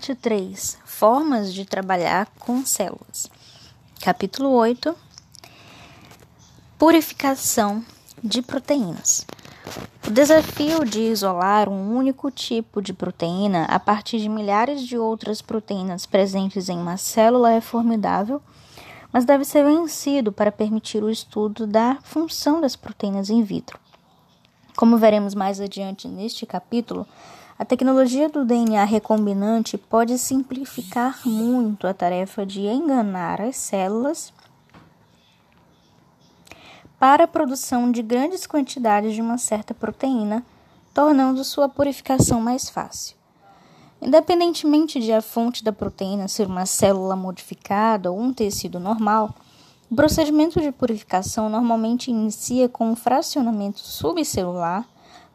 Parte 3 Formas de trabalhar com células. Capítulo 8 Purificação de proteínas. O desafio de isolar um único tipo de proteína a partir de milhares de outras proteínas presentes em uma célula é formidável, mas deve ser vencido para permitir o estudo da função das proteínas in vitro. Como veremos mais adiante neste capítulo, a tecnologia do DNA recombinante pode simplificar muito a tarefa de enganar as células para a produção de grandes quantidades de uma certa proteína, tornando sua purificação mais fácil. Independentemente de a fonte da proteína ser uma célula modificada ou um tecido normal, o procedimento de purificação normalmente inicia com um fracionamento subcelular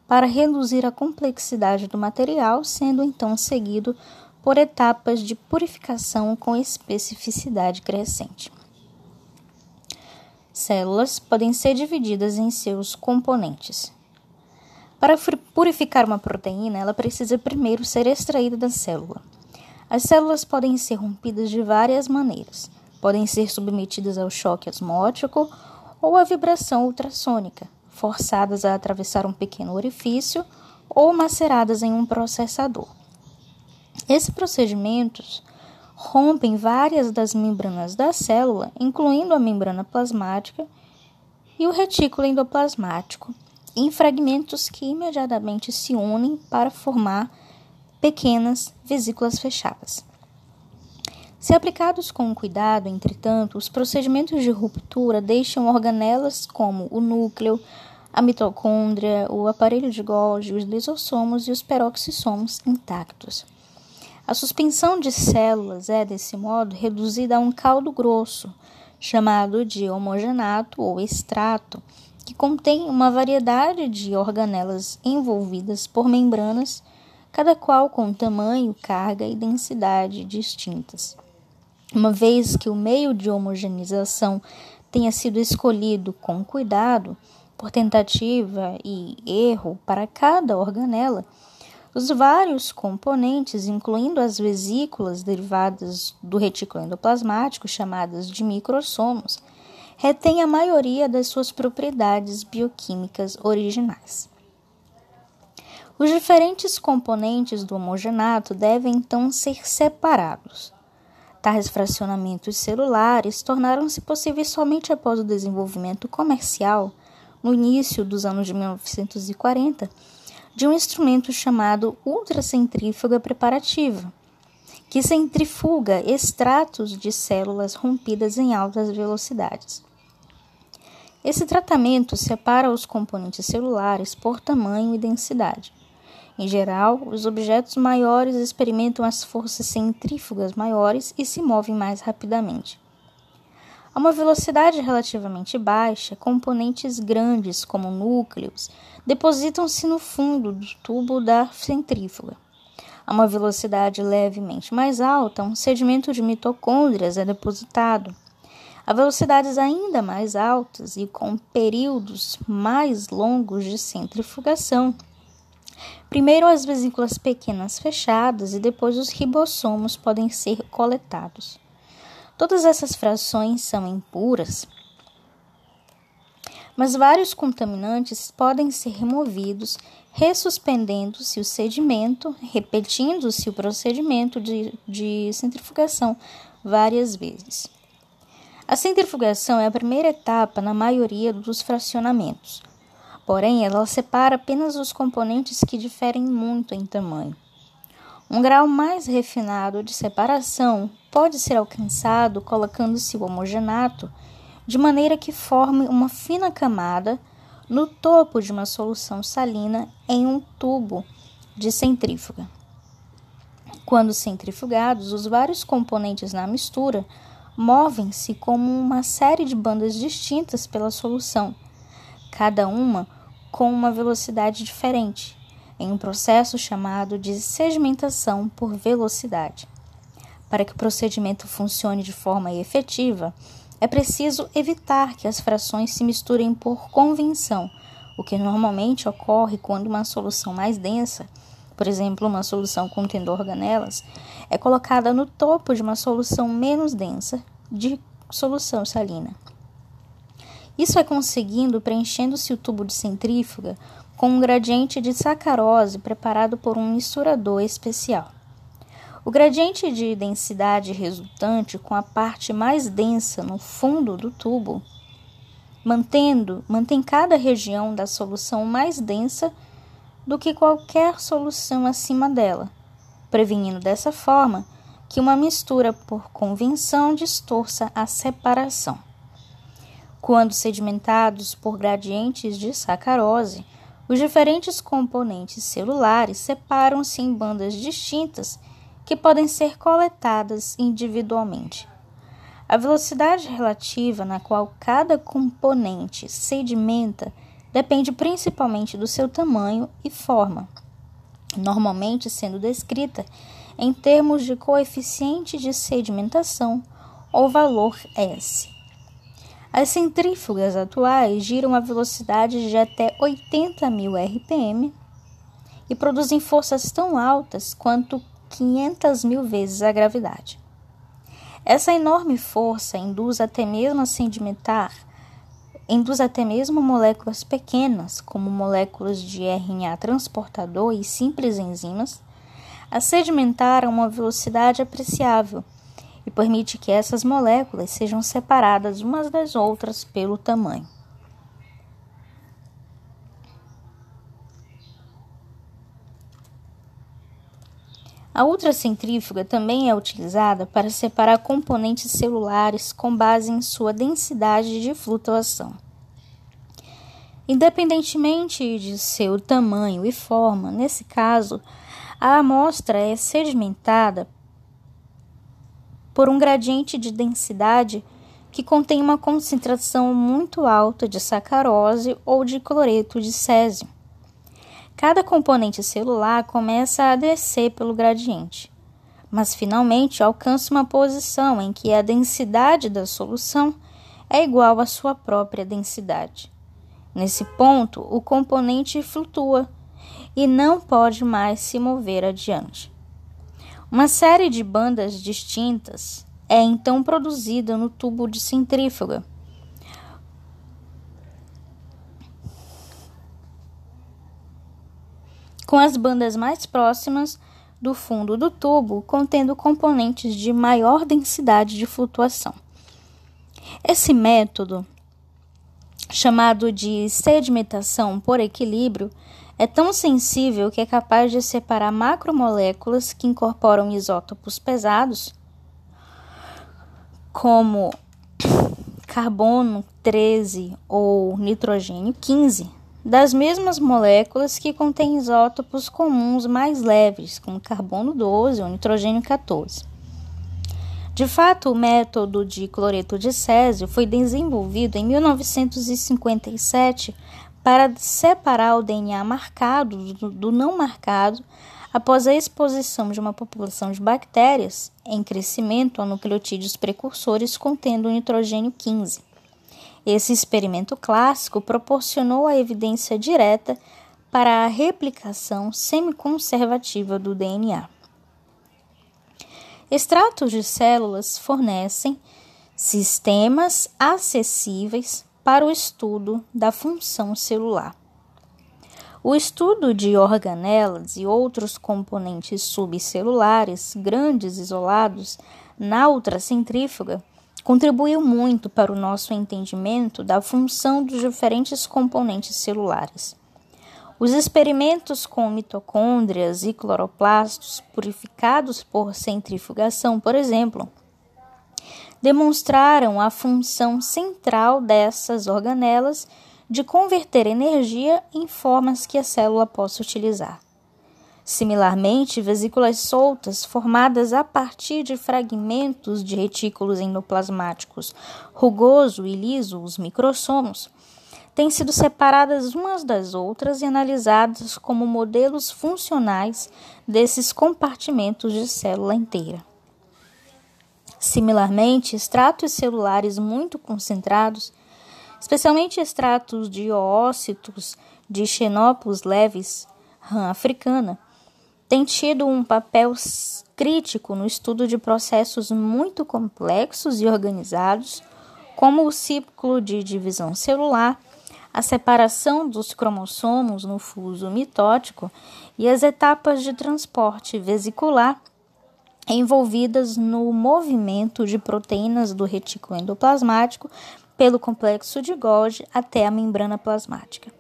para reduzir a complexidade do material, sendo então seguido por etapas de purificação com especificidade crescente. Células podem ser divididas em seus componentes. Para purificar uma proteína, ela precisa primeiro ser extraída da célula. As células podem ser rompidas de várias maneiras. Podem ser submetidas ao choque osmótico ou à vibração ultrassônica, forçadas a atravessar um pequeno orifício ou maceradas em um processador. Esses procedimentos rompem várias das membranas da célula, incluindo a membrana plasmática e o retículo endoplasmático, em fragmentos que imediatamente se unem para formar pequenas vesículas fechadas. Se aplicados com cuidado, entretanto, os procedimentos de ruptura deixam organelas como o núcleo, a mitocôndria, o aparelho de Golgi, os lisossomos e os peroxissomos intactos. A suspensão de células é, desse modo, reduzida a um caldo grosso, chamado de homogenato ou extrato, que contém uma variedade de organelas envolvidas por membranas, cada qual com tamanho, carga e densidade distintas. Uma vez que o meio de homogeneização tenha sido escolhido com cuidado, por tentativa e erro para cada organela, os vários componentes, incluindo as vesículas derivadas do retículo endoplasmático, chamadas de microsomos, retêm a maioria das suas propriedades bioquímicas originais. Os diferentes componentes do homogenato devem então ser separados. Tais fracionamentos celulares tornaram-se possíveis somente após o desenvolvimento comercial, no início dos anos de 1940, de um instrumento chamado ultracentrífuga preparativa, que centrifuga extratos de células rompidas em altas velocidades. Esse tratamento separa os componentes celulares por tamanho e densidade. Em geral, os objetos maiores experimentam as forças centrífugas maiores e se movem mais rapidamente. A uma velocidade relativamente baixa, componentes grandes, como núcleos, depositam-se no fundo do tubo da centrífuga. A uma velocidade levemente mais alta, um sedimento de mitocôndrias é depositado. A velocidades ainda mais altas e com períodos mais longos de centrifugação, Primeiro as vesículas pequenas fechadas e depois os ribossomos podem ser coletados. Todas essas frações são impuras, mas vários contaminantes podem ser removidos, ressuspendendo-se o sedimento, repetindo-se o procedimento de, de centrifugação várias vezes. A centrifugação é a primeira etapa na maioria dos fracionamentos. Porém, ela separa apenas os componentes que diferem muito em tamanho. Um grau mais refinado de separação pode ser alcançado colocando-se o homogenato de maneira que forme uma fina camada no topo de uma solução salina em um tubo de centrífuga. Quando centrifugados, os vários componentes na mistura movem-se como uma série de bandas distintas pela solução, cada uma com uma velocidade diferente, em um processo chamado de sedimentação por velocidade. Para que o procedimento funcione de forma efetiva, é preciso evitar que as frações se misturem por convenção, o que normalmente ocorre quando uma solução mais densa por exemplo, uma solução contendo organelas, é colocada no topo de uma solução menos densa de solução salina. Isso é conseguindo preenchendo-se o tubo de centrífuga com um gradiente de sacarose preparado por um misturador especial. O gradiente de densidade resultante com a parte mais densa no fundo do tubo, mantendo, mantém cada região da solução mais densa do que qualquer solução acima dela, prevenindo dessa forma que uma mistura por convenção distorça a separação. Quando sedimentados por gradientes de sacarose, os diferentes componentes celulares separam-se em bandas distintas que podem ser coletadas individualmente. A velocidade relativa na qual cada componente sedimenta depende principalmente do seu tamanho e forma, normalmente sendo descrita em termos de coeficiente de sedimentação ou valor S. As centrífugas atuais giram a velocidade de até 80 mil RPM e produzem forças tão altas quanto 500 mil vezes a gravidade. Essa enorme força induz até mesmo a sedimentar induz até mesmo moléculas pequenas, como moléculas de RNA transportador e simples enzimas, a sedimentar a uma velocidade apreciável e permite que essas moléculas sejam separadas umas das outras pelo tamanho. A ultracentrífuga também é utilizada para separar componentes celulares com base em sua densidade de flutuação. Independentemente de seu tamanho e forma, nesse caso, a amostra é sedimentada por um gradiente de densidade que contém uma concentração muito alta de sacarose ou de cloreto de césio. Cada componente celular começa a descer pelo gradiente, mas finalmente alcança uma posição em que a densidade da solução é igual à sua própria densidade. Nesse ponto, o componente flutua e não pode mais se mover adiante. Uma série de bandas distintas é então produzida no tubo de centrífuga com as bandas mais próximas do fundo do tubo contendo componentes de maior densidade de flutuação. Esse método, chamado de sedimentação por equilíbrio, é tão sensível que é capaz de separar macromoléculas que incorporam isótopos pesados, como carbono 13 ou nitrogênio 15, das mesmas moléculas que contêm isótopos comuns mais leves, como carbono 12 ou nitrogênio 14. De fato, o método de cloreto de césio foi desenvolvido em 1957 para separar o DNA marcado do, não marcado após a exposição de uma população de bactérias em crescimento a nucleotídeos precursores contendo nitrogênio 15. Esse experimento clássico proporcionou a evidência direta para a replicação semiconservativa do DNA. Extratos de células fornecem sistemas acessíveis para o estudo da função celular. O estudo de organelas e outros componentes subcelulares grandes isolados na ultracentrífuga contribuiu muito para o nosso entendimento da função dos diferentes componentes celulares. Os experimentos com mitocôndrias e cloroplastos purificados por centrifugação, por exemplo, demonstraram a função central dessas organelas de converter energia em formas que a célula possa utilizar. Similarmente, vesículas soltas, formadas a partir de fragmentos de retículos endoplasmáticos rugoso e liso, os microsomos, têm sido separadas umas das outras e analisadas como modelos funcionais desses compartimentos de célula inteira. Similarmente, extratos celulares muito concentrados, especialmente extratos de oócitos de xenópolis leves, rã africana, tem tido um papel crítico no estudo de processos muito complexos e organizados, como o ciclo de divisão celular, a separação dos cromossomos no fuso mitótico e as etapas de transporte vesicular envolvidas no movimento de proteínas do retículo endoplasmático pelo complexo de Golgi até a membrana plasmática.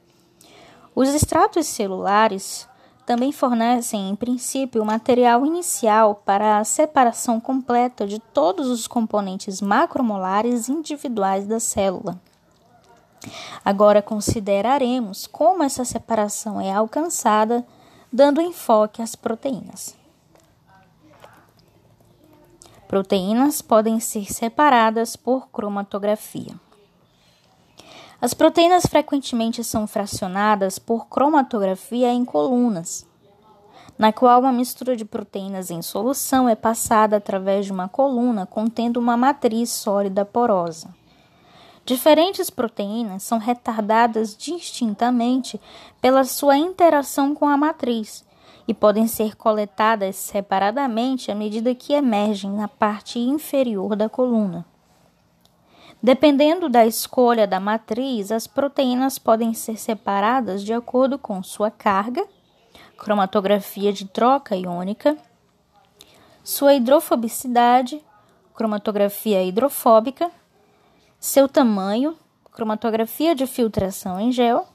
Os extratos celulares também fornecem, em princípio, o material inicial para a separação completa de todos os componentes macromolares individuais da célula. Agora consideraremos como essa separação é alcançada, dando enfoque às proteínas. Proteínas podem ser separadas por cromatografia. As proteínas frequentemente são fracionadas por cromatografia em colunas, na qual uma mistura de proteínas em solução é passada através de uma coluna contendo uma matriz sólida porosa. Diferentes proteínas são retardadas distintamente pela sua interação com a matriz e podem ser coletadas separadamente à medida que emergem na parte inferior da coluna. Dependendo da escolha da matriz, as proteínas podem ser separadas de acordo com sua carga, cromatografia de troca iônica, sua hidrofobicidade, cromatografia hidrofóbica, seu tamanho, cromatografia de filtração em gel,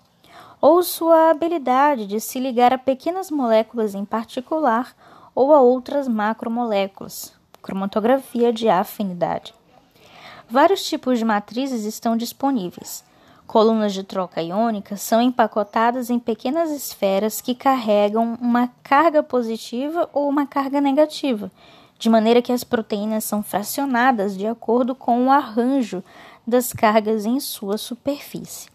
ou sua habilidade de se ligar a pequenas moléculas em particular ou a outras macromoléculas, cromatografia de afinidade. Vários tipos de matrizes estão disponíveis. Colunas de troca iônica são empacotadas em pequenas esferas que carregam uma carga positiva ou uma carga negativa, de maneira que as proteínas são fracionadas de acordo com o arranjo das cargas em sua superfície.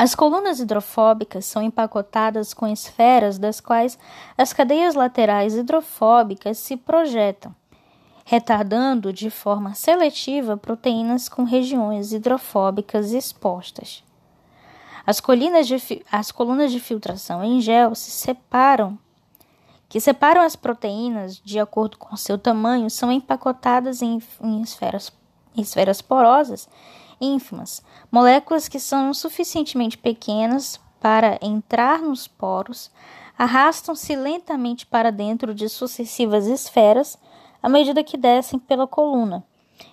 As colunas hidrofóbicas são empacotadas com esferas das quais as cadeias laterais hidrofóbicas se projetam retardando de forma seletiva proteínas com regiões hidrofóbicas expostas. As, de, as colunas de filtração em gel se separam, que separam as proteínas de acordo com seu tamanho, são empacotadas em, em esferas, esferas porosas ínfimas, moléculas que são suficientemente pequenas para entrar nos poros, arrastam-se lentamente para dentro de sucessivas esferas à medida que descem pela coluna,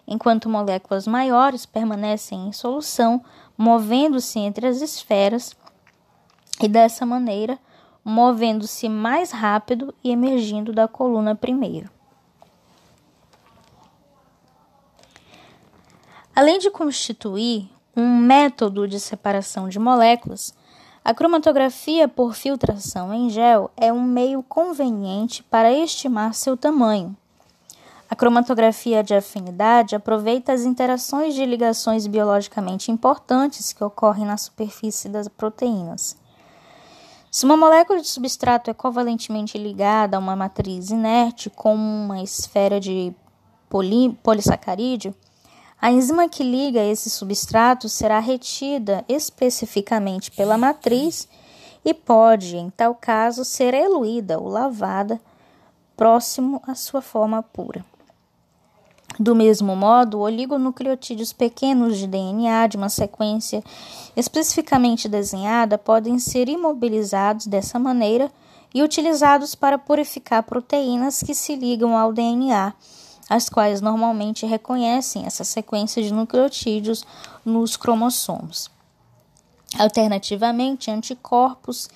enquanto moléculas maiores permanecem em solução, movendo-se entre as esferas e dessa maneira movendo-se mais rápido e emergindo da coluna primeiro. Além de constituir um método de separação de moléculas, a cromatografia por filtração em gel é um meio conveniente para estimar seu tamanho a cromatografia de afinidade aproveita as interações de ligações biologicamente importantes que ocorrem na superfície das proteínas. Se uma molécula de substrato é covalentemente ligada a uma matriz inerte com uma esfera de poli polissacarídeo, a enzima que liga esse substrato será retida especificamente pela matriz e pode, em tal caso, ser eluída ou lavada próximo à sua forma pura. Do mesmo modo, oligonucleotídeos pequenos de DNA de uma sequência especificamente desenhada podem ser imobilizados dessa maneira e utilizados para purificar proteínas que se ligam ao DNA, as quais normalmente reconhecem essa sequência de nucleotídeos nos cromossomos. Alternativamente, anticorpos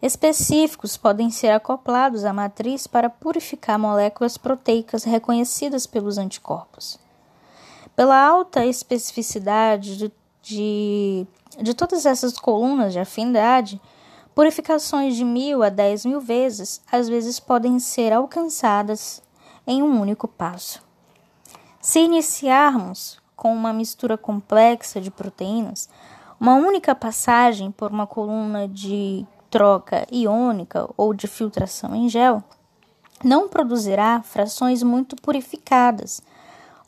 específicos podem ser acoplados à matriz para purificar moléculas proteicas reconhecidas pelos anticorpos. Pela alta especificidade de, de, de todas essas colunas de afinidade, purificações de mil a dez mil vezes às vezes podem ser alcançadas em um único passo. Se iniciarmos com uma mistura complexa de proteínas, uma única passagem por uma coluna de troca iônica ou de filtração em gel, não produzirá frações muito purificadas,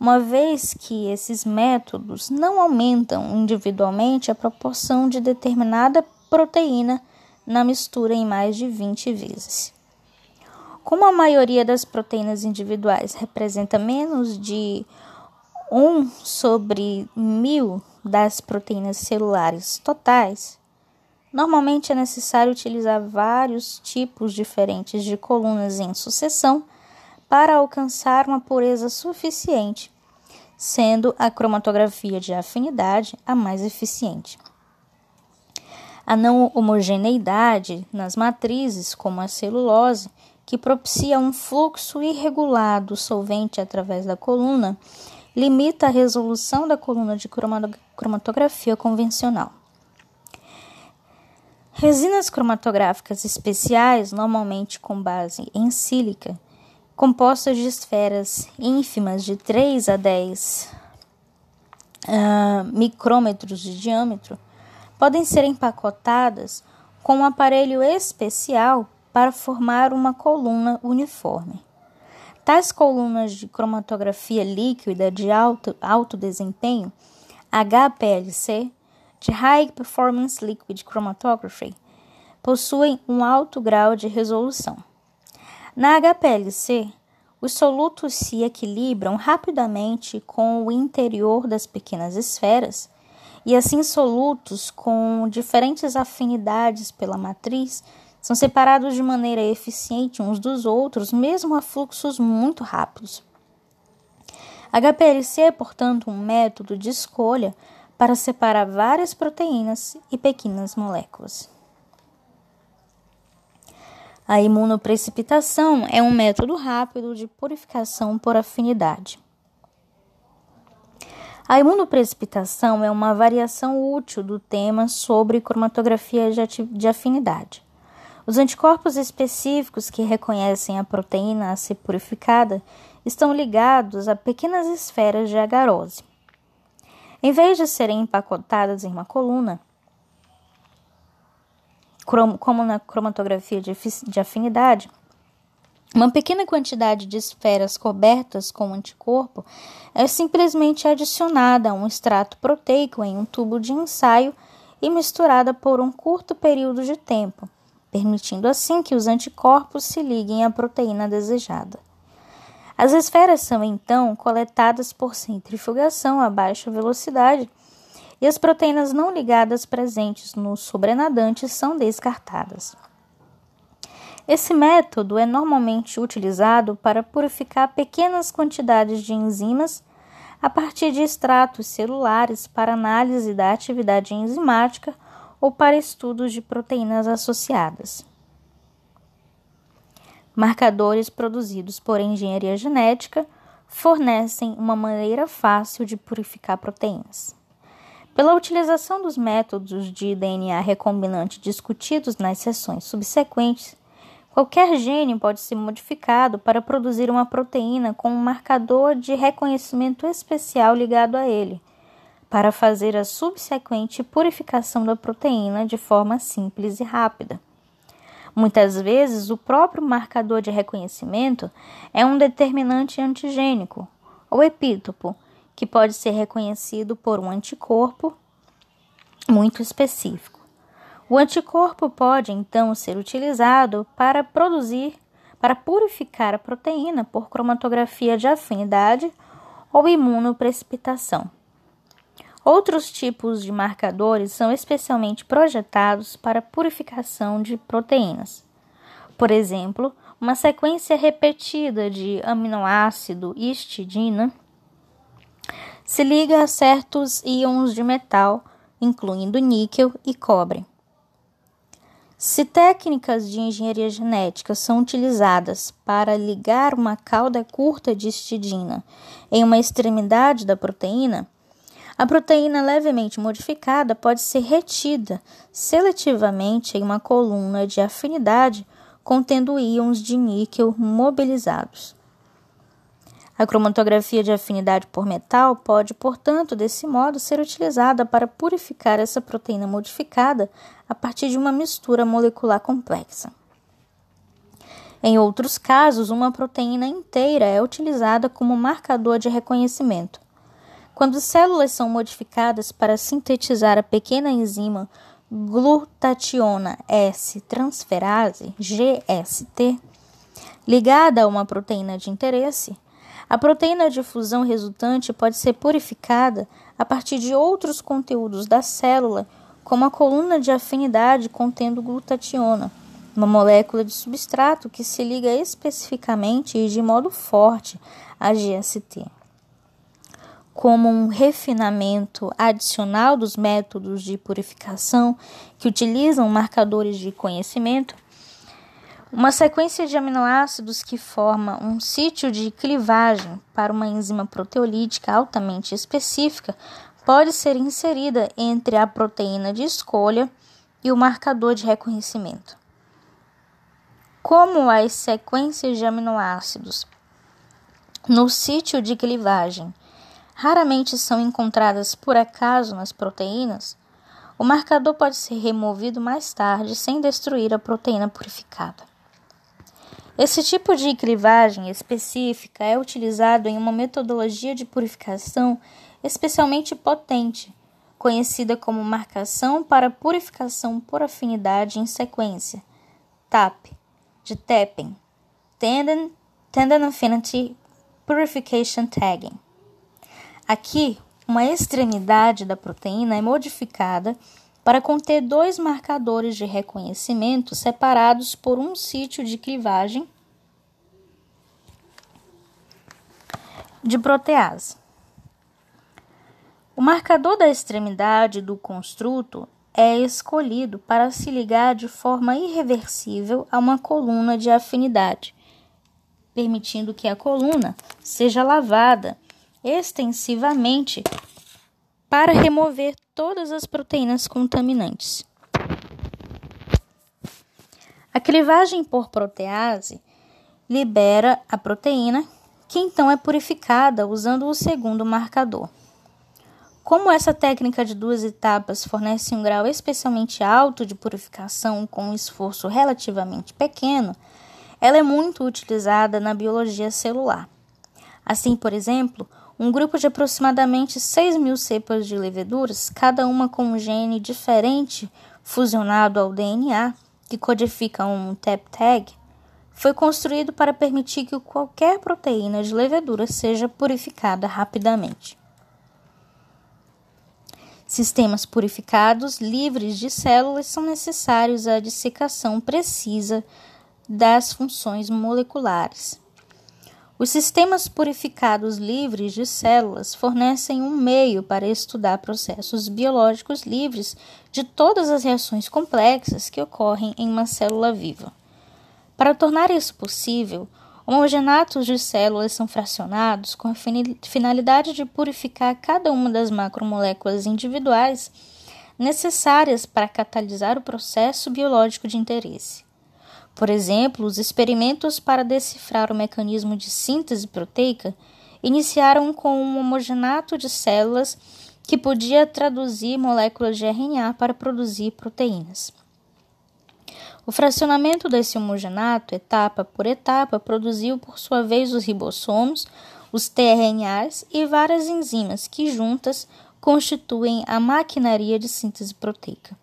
uma vez que esses métodos não aumentam individualmente a proporção de determinada proteína na mistura em mais de 20 vezes. Como a maioria das proteínas individuais representa menos de 1 sobre mil das proteínas celulares totais, normalmente é necessário utilizar vários tipos diferentes de colunas em sucessão para alcançar uma pureza suficiente, sendo a cromatografia de afinidade a mais eficiente. A não homogeneidade nas matrizes, como a celulose, que propicia um fluxo irregular do solvente através da coluna, limita a resolução da coluna de cromatografia convencional. Resinas cromatográficas especiais, normalmente com base em sílica, compostas de esferas ínfimas de 3 a 10 uh, micrômetros de diâmetro, podem ser empacotadas com um aparelho especial para formar uma coluna uniforme. Tais colunas de cromatografia líquida de alto, alto desempenho, HPLC, de High Performance Liquid Chromatography, possuem um alto grau de resolução. Na HPLC, os solutos se equilibram rapidamente com o interior das pequenas esferas, e assim solutos com diferentes afinidades pela matriz são separados de maneira eficiente uns dos outros, mesmo a fluxos muito rápidos. HPLC é, portanto, um método de escolha para separar várias proteínas e pequenas moléculas. A imunoprecipitação é um método rápido de purificação por afinidade. A imunoprecipitação é uma variação útil do tema sobre cromatografia de afinidade. Os anticorpos específicos que reconhecem a proteína a ser purificada estão ligados a pequenas esferas de agarose. Em vez de serem empacotadas em uma coluna, como na cromatografia de afinidade, uma pequena quantidade de esferas cobertas com anticorpo é simplesmente adicionada a um extrato proteico em um tubo de ensaio e misturada por um curto período de tempo permitindo assim que os anticorpos se liguem à proteína desejada. As esferas são então coletadas por centrifugação a baixa velocidade e as proteínas não ligadas presentes no sobrenadante são descartadas. Esse método é normalmente utilizado para purificar pequenas quantidades de enzimas a partir de extratos celulares para análise da atividade enzimática ou para estudos de proteínas associadas. Marcadores produzidos por engenharia genética fornecem uma maneira fácil de purificar proteínas. Pela utilização dos métodos de DNA recombinante discutidos nas sessões subsequentes, qualquer gene pode ser modificado para produzir uma proteína com um marcador de reconhecimento especial ligado a ele, para fazer a subsequente purificação da proteína de forma simples e rápida. Muitas vezes, o próprio marcador de reconhecimento é um determinante antigênico, ou epítopo, que pode ser reconhecido por um anticorpo muito específico. O anticorpo pode então ser utilizado para produzir, para purificar a proteína por cromatografia de afinidade ou imunoprecipitação. Outros tipos de marcadores são especialmente projetados para purificação de proteínas. Por exemplo, uma sequência repetida de aminoácido histidina se liga a certos íons de metal, incluindo níquel e cobre. Se técnicas de engenharia genética são utilizadas para ligar uma cauda curta de histidina em uma extremidade da proteína, a proteína levemente modificada pode ser retida seletivamente em uma coluna de afinidade contendo íons de níquel mobilizados. A cromatografia de afinidade por metal pode, portanto, desse modo, ser utilizada para purificar essa proteína modificada a partir de uma mistura molecular complexa. Em outros casos, uma proteína inteira é utilizada como marcador de reconhecimento. Quando células são modificadas para sintetizar a pequena enzima glutationa S transferase, GST, Ligada a uma proteína de interesse, a proteína de fusão resultante pode ser purificada a partir de outros conteúdos da célula, como a coluna de afinidade contendo glutationa, uma molécula de substrato que se liga especificamente e de modo forte à GST como um refinamento adicional dos métodos de purificação que utilizam marcadores de conhecimento, uma sequência de aminoácidos que forma um sítio de clivagem para uma enzima proteolítica altamente específica pode ser inserida entre a proteína de escolha e o marcador de reconhecimento. Como as sequências de aminoácidos no sítio de clivagem raramente são encontradas por acaso nas proteínas, o marcador pode ser removido mais tarde sem destruir a proteína purificada. Esse tipo de clivagem específica é utilizado em uma metodologia de purificação especialmente potente, conhecida como marcação para purificação por afinidade em sequência, TAP, de Tapping, Tandem, Tandem Affinity Purification Tagging. Aqui, uma extremidade da proteína é modificada para conter dois marcadores de reconhecimento separados por um sítio de clivagem de protease. O marcador da extremidade do construto é escolhido para se ligar de forma irreversível a uma coluna de afinidade, permitindo que a coluna seja lavada extensivamente para remover todas as proteínas contaminantes. A clivagem por protease libera a proteína, que então é purificada usando o segundo marcador. Como essa técnica de duas etapas fornece um grau especialmente alto de purificação com um esforço relativamente pequeno, ela é muito utilizada na biologia celular. Assim, por exemplo, um grupo de aproximadamente 6 mil cepas de leveduras, cada uma com um gene diferente fusionado ao DNA, que codifica um TAP tag, foi construído para permitir que qualquer proteína de levedura seja purificada rapidamente. Sistemas purificados livres de células são necessários à dissecação precisa das funções moleculares. Os sistemas purificados livres de células fornecem um meio para estudar processos biológicos livres de todas as reações complexas que ocorrem em uma célula viva. Para tornar isso possível, homogenatos de células são fracionados com a finalidade de purificar cada uma das macromoléculas individuais necessárias para catalisar o processo biológico de interesse. Por exemplo, os experimentos para decifrar o mecanismo de síntese proteica iniciaram com um homogenato de células que podia traduzir moléculas de RNA para produzir proteínas. O fracionamento desse homogenato, etapa por etapa, produziu por sua vez os ribossomos, os tRNAs e várias enzimas que juntas constituem a maquinaria de síntese proteica.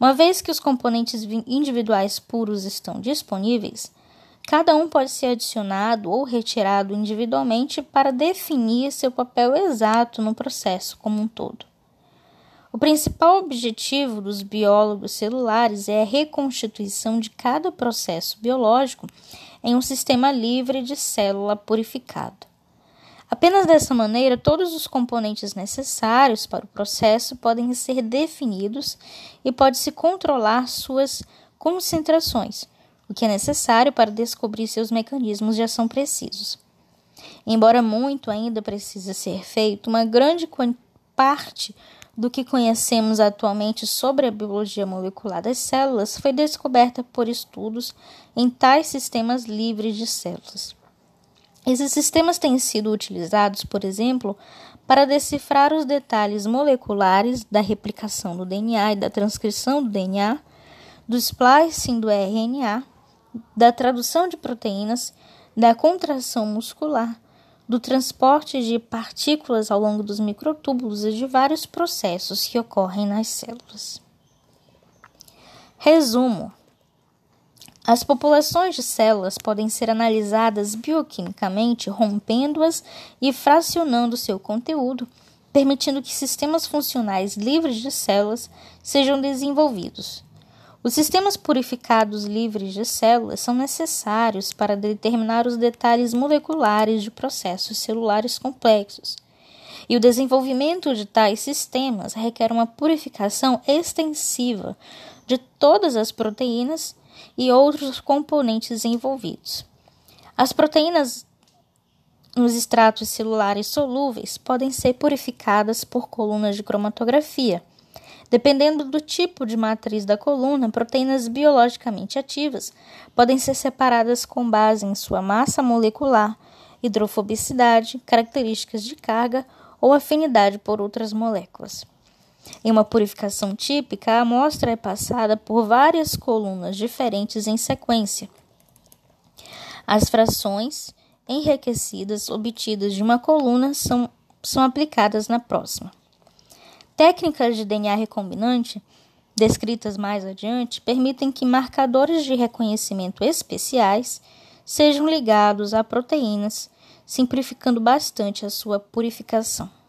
Uma vez que os componentes individuais puros estão disponíveis, cada um pode ser adicionado ou retirado individualmente para definir seu papel exato no processo como um todo. O principal objetivo dos biólogos celulares é a reconstituição de cada processo biológico em um sistema livre de célula purificado. Apenas dessa maneira, todos os componentes necessários para o processo podem ser definidos e pode-se controlar suas concentrações, o que é necessário para descobrir seus mecanismos de ação precisos. Embora muito ainda precise ser feito, uma grande parte do que conhecemos atualmente sobre a biologia molecular das células foi descoberta por estudos em tais sistemas livres de células. Esses sistemas têm sido utilizados, por exemplo, para decifrar os detalhes moleculares da replicação do DNA e da transcrição do DNA, do splicing do RNA, da tradução de proteínas, da contração muscular, do transporte de partículas ao longo dos microtúbulos e de vários processos que ocorrem nas células. Resumo: As populações de células podem ser analisadas bioquimicamente, rompendo-as e fracionando seu conteúdo, permitindo que sistemas funcionais livres de células sejam desenvolvidos. Os sistemas purificados livres de células são necessários para determinar os detalhes moleculares de processos celulares complexos. E o desenvolvimento de tais sistemas requer uma purificação extensiva de todas as proteínas e outros componentes envolvidos. As proteínas nos extratos celulares solúveis podem ser purificadas por colunas de cromatografia. Dependendo do tipo de matriz da coluna, proteínas biologicamente ativas podem ser separadas com base em sua massa molecular, hidrofobicidade, características de carga ou afinidade por outras moléculas. Em uma purificação típica, a amostra é passada por várias colunas diferentes em sequência. As frações enriquecidas obtidas de uma coluna são, são aplicadas na próxima. Técnicas de DNA recombinante, descritas mais adiante, permitem que marcadores de reconhecimento especiais sejam ligados a proteínas, simplificando bastante a sua purificação.